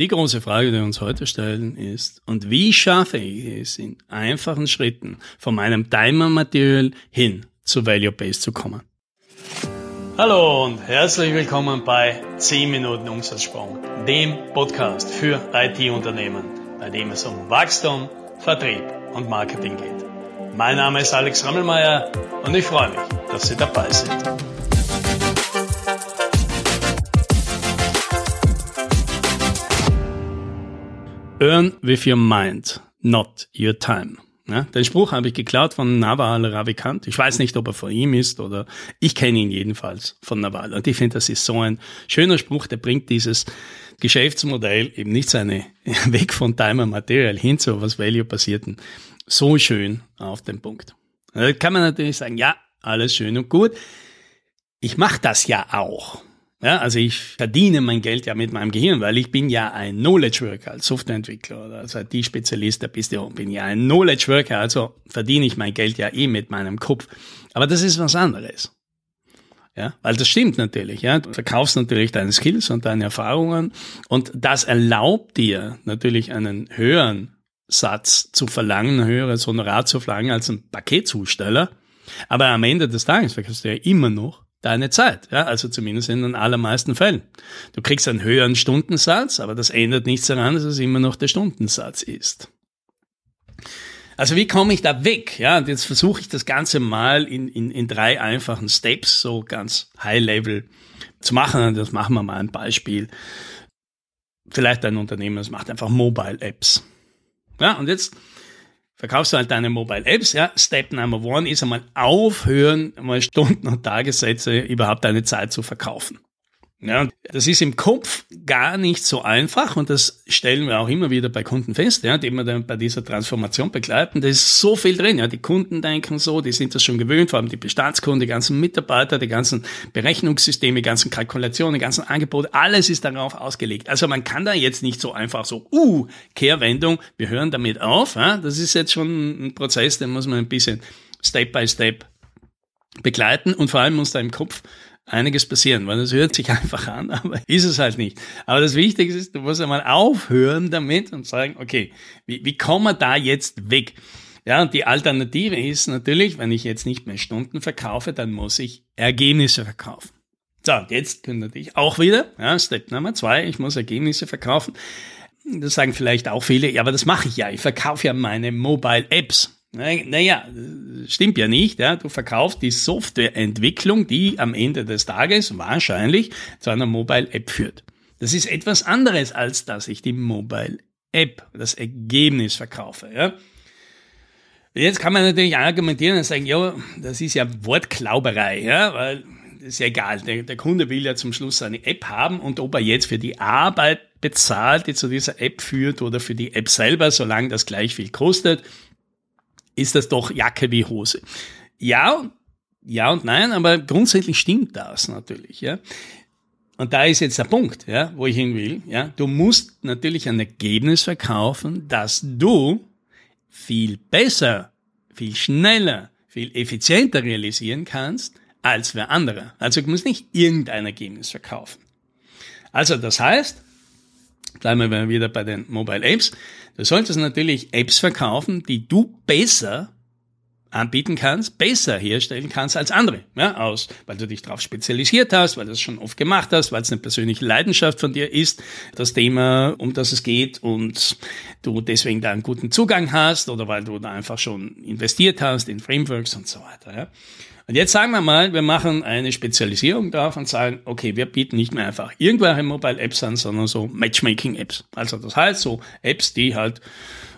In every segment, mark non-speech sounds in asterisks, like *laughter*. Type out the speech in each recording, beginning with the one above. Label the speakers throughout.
Speaker 1: Die große Frage, die wir uns heute stellen, ist, und wie schaffe ich es in einfachen Schritten von meinem Timer Material hin zu Value Base zu kommen? Hallo und herzlich willkommen bei 10 Minuten Umsatzsprung, dem Podcast für IT-Unternehmen, bei dem es um Wachstum, Vertrieb und Marketing geht. Mein Name ist Alex Rammelmeier und ich freue mich, dass Sie dabei sind. Earn with your mind, not your time. Ja, den Spruch habe ich geklaut von Naval Ravikant. Ich weiß nicht, ob er von ihm ist oder ich kenne ihn jedenfalls von Naval. Und ich finde, das ist so ein schöner Spruch, der bringt dieses Geschäftsmodell eben nicht seine *laughs* Weg von Time und Material hin zu was Value basierten so schön auf den Punkt. Da kann man natürlich sagen, ja, alles schön und gut. Ich mache das ja auch. Ja, also ich verdiene mein Geld ja mit meinem Gehirn, weil ich bin ja ein Knowledge Worker als Softwareentwickler oder als IT-Spezialist, da bist du, bin ja ein Knowledge Worker, also verdiene ich mein Geld ja eh mit meinem Kopf. Aber das ist was anderes. Ja, weil das stimmt natürlich, ja. Du verkaufst natürlich deine Skills und deine Erfahrungen und das erlaubt dir natürlich einen höheren Satz zu verlangen, ein höheres Honorar zu verlangen als ein Paketzusteller. Aber am Ende des Tages verkaufst du ja immer noch deine Zeit. Ja, also zumindest in den allermeisten Fällen. Du kriegst einen höheren Stundensatz, aber das ändert nichts daran, dass es immer noch der Stundensatz ist. Also wie komme ich da weg? Ja, und jetzt versuche ich das Ganze mal in, in, in drei einfachen Steps, so ganz High Level zu machen. Das machen wir mal ein Beispiel. Vielleicht ein Unternehmen, das macht einfach Mobile Apps. Ja, und jetzt verkaufst du halt deine Mobile Apps. Ja, Step Number One ist einmal aufhören, mal Stunden und Tagessätze überhaupt deine Zeit zu verkaufen. Ja, das ist im Kopf gar nicht so einfach und das stellen wir auch immer wieder bei Kunden fest, ja, die wir dann bei dieser Transformation begleiten. Da ist so viel drin. Ja, die Kunden denken so, die sind das schon gewöhnt, vor allem die Bestandskunden, die ganzen Mitarbeiter, die ganzen Berechnungssysteme, die ganzen Kalkulationen, die ganzen Angebote, alles ist darauf ausgelegt. Also man kann da jetzt nicht so einfach so, uh, Kehrwendung, wir hören damit auf. Ja, das ist jetzt schon ein Prozess, den muss man ein bisschen Step by Step begleiten und vor allem muss da im Kopf einiges passieren, weil das hört sich *laughs* einfach an, aber ist es halt nicht. Aber das Wichtigste ist, du musst einmal aufhören damit und sagen, okay, wie, wie kommen wir da jetzt weg? Ja, und die Alternative ist natürlich, wenn ich jetzt nicht mehr Stunden verkaufe, dann muss ich Ergebnisse verkaufen. So, jetzt können natürlich auch wieder, ja, Step Nummer zwei, ich muss Ergebnisse verkaufen. Das sagen vielleicht auch viele, ja, aber das mache ich ja. Ich verkaufe ja meine Mobile Apps. Naja, stimmt ja nicht. Ja. Du verkaufst die Softwareentwicklung, die am Ende des Tages wahrscheinlich zu einer Mobile-App führt. Das ist etwas anderes, als dass ich die Mobile-App, das Ergebnis verkaufe. Ja. Jetzt kann man natürlich argumentieren und sagen, ja, das ist ja Wortklauberei, ja, weil ist ja egal. Der, der Kunde will ja zum Schluss eine App haben und ob er jetzt für die Arbeit bezahlt, die zu dieser App führt oder für die App selber, solange das gleich viel kostet, ist das doch Jacke wie Hose. Ja, ja und nein, aber grundsätzlich stimmt das natürlich, ja. Und da ist jetzt der Punkt, ja, wo ich hin will, ja. Du musst natürlich ein Ergebnis verkaufen, dass du viel besser, viel schneller, viel effizienter realisieren kannst als wer andere. Also du musst nicht irgendein Ergebnis verkaufen. Also das heißt, bleiben wir wieder bei den Mobile Apps, Du solltest natürlich Apps verkaufen, die du besser anbieten kannst, besser herstellen kannst als andere, ja, aus, weil du dich darauf spezialisiert hast, weil du es schon oft gemacht hast, weil es eine persönliche Leidenschaft von dir ist, das Thema, um das es geht und du deswegen da einen guten Zugang hast oder weil du da einfach schon investiert hast in Frameworks und so weiter, ja. Und jetzt sagen wir mal, wir machen eine Spezialisierung drauf und sagen, okay, wir bieten nicht mehr einfach irgendwelche Mobile Apps an, sondern so Matchmaking Apps. Also das heißt so Apps, die halt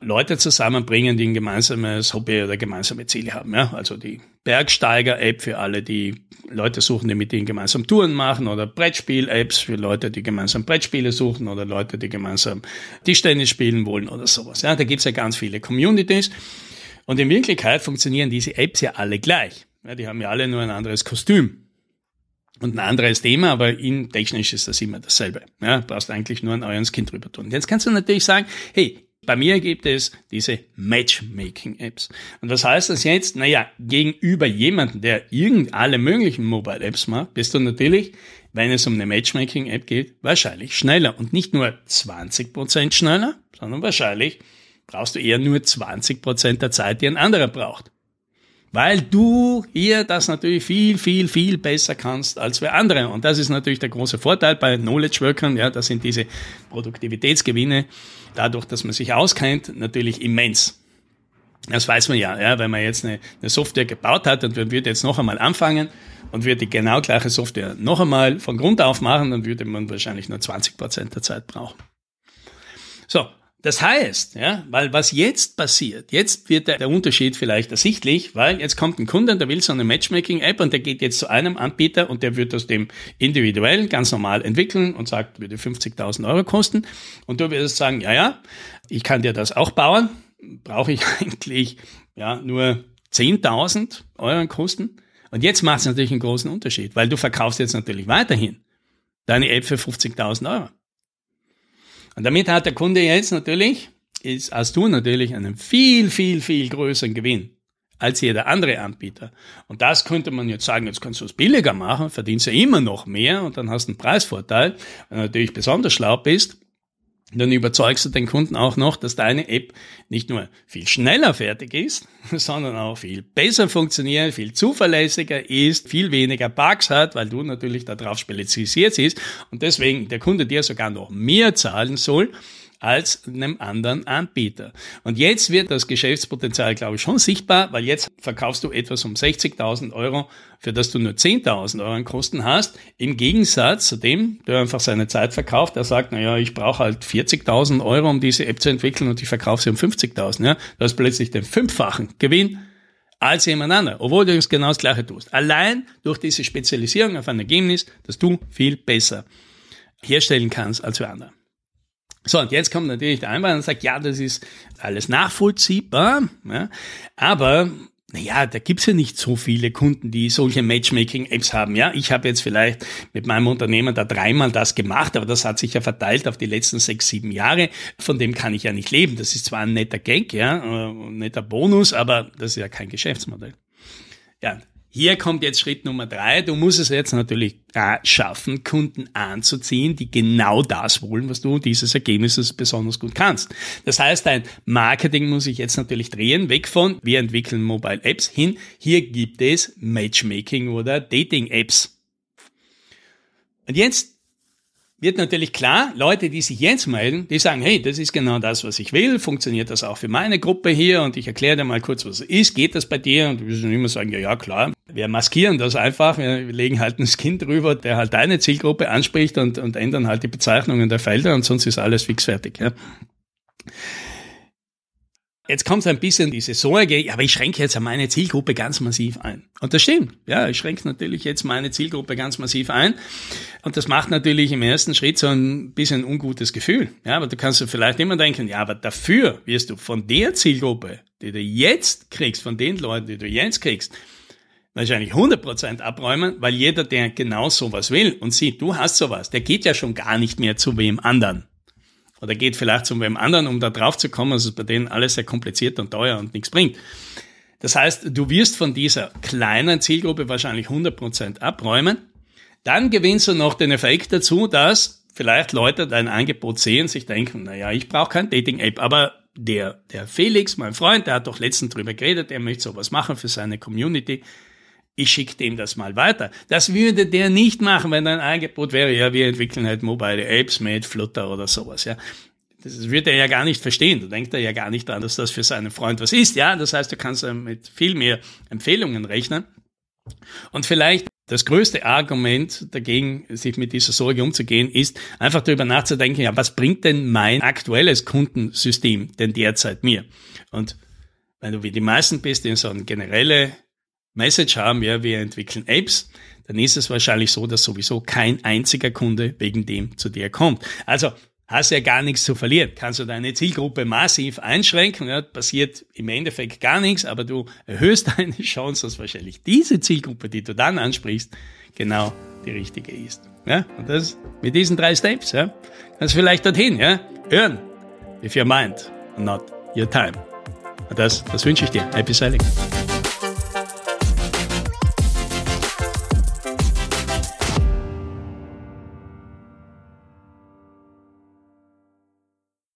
Speaker 1: Leute zusammenbringen, die ein gemeinsames Hobby oder gemeinsame Ziele haben. Ja? Also die Bergsteiger-App für alle, die Leute suchen, die mit denen gemeinsam Touren machen oder Brettspiel-Apps für Leute, die gemeinsam Brettspiele suchen oder Leute, die gemeinsam Tischtennis spielen wollen oder sowas. Ja, da gibt's ja ganz viele Communities. Und in Wirklichkeit funktionieren diese Apps ja alle gleich. Ja, die haben ja alle nur ein anderes Kostüm. Und ein anderes Thema, aber in technisch ist das immer dasselbe. Ja, brauchst eigentlich nur ein euer Skin drüber tun. Jetzt kannst du natürlich sagen, hey, bei mir gibt es diese Matchmaking-Apps. Und was heißt das jetzt? Naja, gegenüber jemandem, der irgend alle möglichen Mobile-Apps macht, bist du natürlich wenn es um eine Matchmaking-App geht, wahrscheinlich schneller. Und nicht nur 20% schneller, sondern wahrscheinlich brauchst du eher nur 20% der Zeit, die ein anderer braucht. Weil du hier das natürlich viel, viel, viel besser kannst als wir andere. Und das ist natürlich der große Vorteil bei Knowledge Workern. Ja, das sind diese Produktivitätsgewinne dadurch, dass man sich auskennt, natürlich immens. Das weiß man ja, ja wenn man jetzt eine, eine Software gebaut hat und man würde jetzt noch einmal anfangen und würde die genau gleiche Software noch einmal von Grund auf machen, dann würde man wahrscheinlich nur 20 Prozent der Zeit brauchen. So, das heißt, ja, weil was jetzt passiert, jetzt wird der, der, Unterschied vielleicht ersichtlich, weil jetzt kommt ein Kunde, der will so eine Matchmaking-App und der geht jetzt zu einem Anbieter und der wird das dem individuell ganz normal entwickeln und sagt, würde 50.000 Euro kosten. Und du wirst sagen, ja, ja, ich kann dir das auch bauen, brauche ich *laughs* eigentlich ja nur 10.000 Euro kosten. Und jetzt macht es natürlich einen großen Unterschied, weil du verkaufst jetzt natürlich weiterhin deine App für 50.000 Euro. Und damit hat der Kunde jetzt natürlich, ist, hast du natürlich einen viel, viel, viel größeren Gewinn als jeder andere Anbieter. Und das könnte man jetzt sagen, jetzt kannst du es billiger machen, verdienst ja immer noch mehr und dann hast du einen Preisvorteil. Wenn du natürlich besonders schlau bist, dann überzeugst du den Kunden auch noch, dass deine App nicht nur viel schneller fertig ist, *laughs* sondern auch viel besser funktioniert, viel zuverlässiger ist, viel weniger Bugs hat, weil du natürlich darauf spezialisiert bist und deswegen der Kunde dir sogar noch mehr zahlen soll, als einem anderen Anbieter. Und jetzt wird das Geschäftspotenzial, glaube ich, schon sichtbar, weil jetzt verkaufst du etwas um 60.000 Euro, für das du nur 10.000 Euro an Kosten hast, im Gegensatz zu dem, der einfach seine Zeit verkauft, der sagt, naja, ich brauche halt 40.000 Euro, um diese App zu entwickeln und ich verkaufe sie um 50.000. Ja? Du hast plötzlich den fünffachen Gewinn als jemand anderer, obwohl du genau das Gleiche tust. Allein durch diese Spezialisierung auf ein Ergebnis, dass du viel besser herstellen kannst als für andere. So, und jetzt kommt natürlich der Einwand und sagt, ja, das ist alles nachvollziehbar, ja, aber naja, da gibt's ja nicht so viele Kunden, die solche Matchmaking-Apps haben. Ja, ich habe jetzt vielleicht mit meinem Unternehmen da dreimal das gemacht, aber das hat sich ja verteilt auf die letzten sechs, sieben Jahre. Von dem kann ich ja nicht leben. Das ist zwar ein netter Gag, ja, ein netter Bonus, aber das ist ja kein Geschäftsmodell. Ja, hier kommt jetzt Schritt Nummer drei. Du musst es jetzt natürlich schaffen, Kunden anzuziehen, die genau das wollen, was du dieses Ergebnisses besonders gut kannst. Das heißt, dein Marketing muss sich jetzt natürlich drehen, weg von wir entwickeln Mobile Apps hin. Hier gibt es Matchmaking oder Dating Apps. Und jetzt wird natürlich klar, Leute, die sich jetzt melden, die sagen, hey, das ist genau das, was ich will, funktioniert das auch für meine Gruppe hier und ich erkläre dir mal kurz, was es ist, geht das bei dir? Und wir müssen immer sagen, ja, ja, klar, wir maskieren das einfach, wir legen halt ein Skin drüber, der halt deine Zielgruppe anspricht und, und ändern halt die Bezeichnungen der Felder und sonst ist alles fix fertig. Ja. Jetzt kommt ein bisschen diese Sorge, aber ich schränke jetzt meine Zielgruppe ganz massiv ein. Und das stimmt. Ja, ich schränke natürlich jetzt meine Zielgruppe ganz massiv ein. Und das macht natürlich im ersten Schritt so ein bisschen ein ungutes Gefühl. Ja, aber du kannst dir vielleicht immer denken, ja, aber dafür wirst du von der Zielgruppe, die du jetzt kriegst, von den Leuten, die du jetzt kriegst, wahrscheinlich 100% abräumen, weil jeder, der genau sowas will und sieht, du hast sowas, der geht ja schon gar nicht mehr zu wem anderen oder geht vielleicht zu wem anderen, um da drauf zu kommen. Also ist bei denen alles sehr kompliziert und teuer und nichts bringt. Das heißt, du wirst von dieser kleinen Zielgruppe wahrscheinlich 100% abräumen. Dann gewinnst du noch den Effekt dazu, dass vielleicht Leute dein Angebot sehen, sich denken, naja, ich brauche kein Dating-App, aber der, der Felix, mein Freund, der hat doch letztens drüber geredet, er möchte sowas machen für seine Community ich schicke dem das mal weiter. Das würde der nicht machen, wenn ein Angebot wäre, ja, wir entwickeln halt mobile Apps mit Flutter oder sowas, ja. Das würde er ja gar nicht verstehen. Du denkst ja gar nicht daran, dass das für seinen Freund was ist, ja. Das heißt, du kannst mit viel mehr Empfehlungen rechnen. Und vielleicht das größte Argument dagegen, sich mit dieser Sorge umzugehen, ist einfach darüber nachzudenken, ja, was bringt denn mein aktuelles Kundensystem denn derzeit mir? Und wenn du wie die meisten bist, in so eine generelle Message haben, ja, wir entwickeln Apps, dann ist es wahrscheinlich so, dass sowieso kein einziger Kunde wegen dem zu dir kommt. Also hast ja gar nichts zu verlieren. Kannst du deine Zielgruppe massiv einschränken, ja, passiert im Endeffekt gar nichts, aber du erhöhst *laughs* deine Chance, dass wahrscheinlich diese Zielgruppe, die du dann ansprichst, genau die richtige ist. Ja, und das mit diesen drei Steps, ja, kannst du vielleicht dorthin, ja, hören, if your mind, not your time. Und das, das wünsche ich dir. Happy Selling.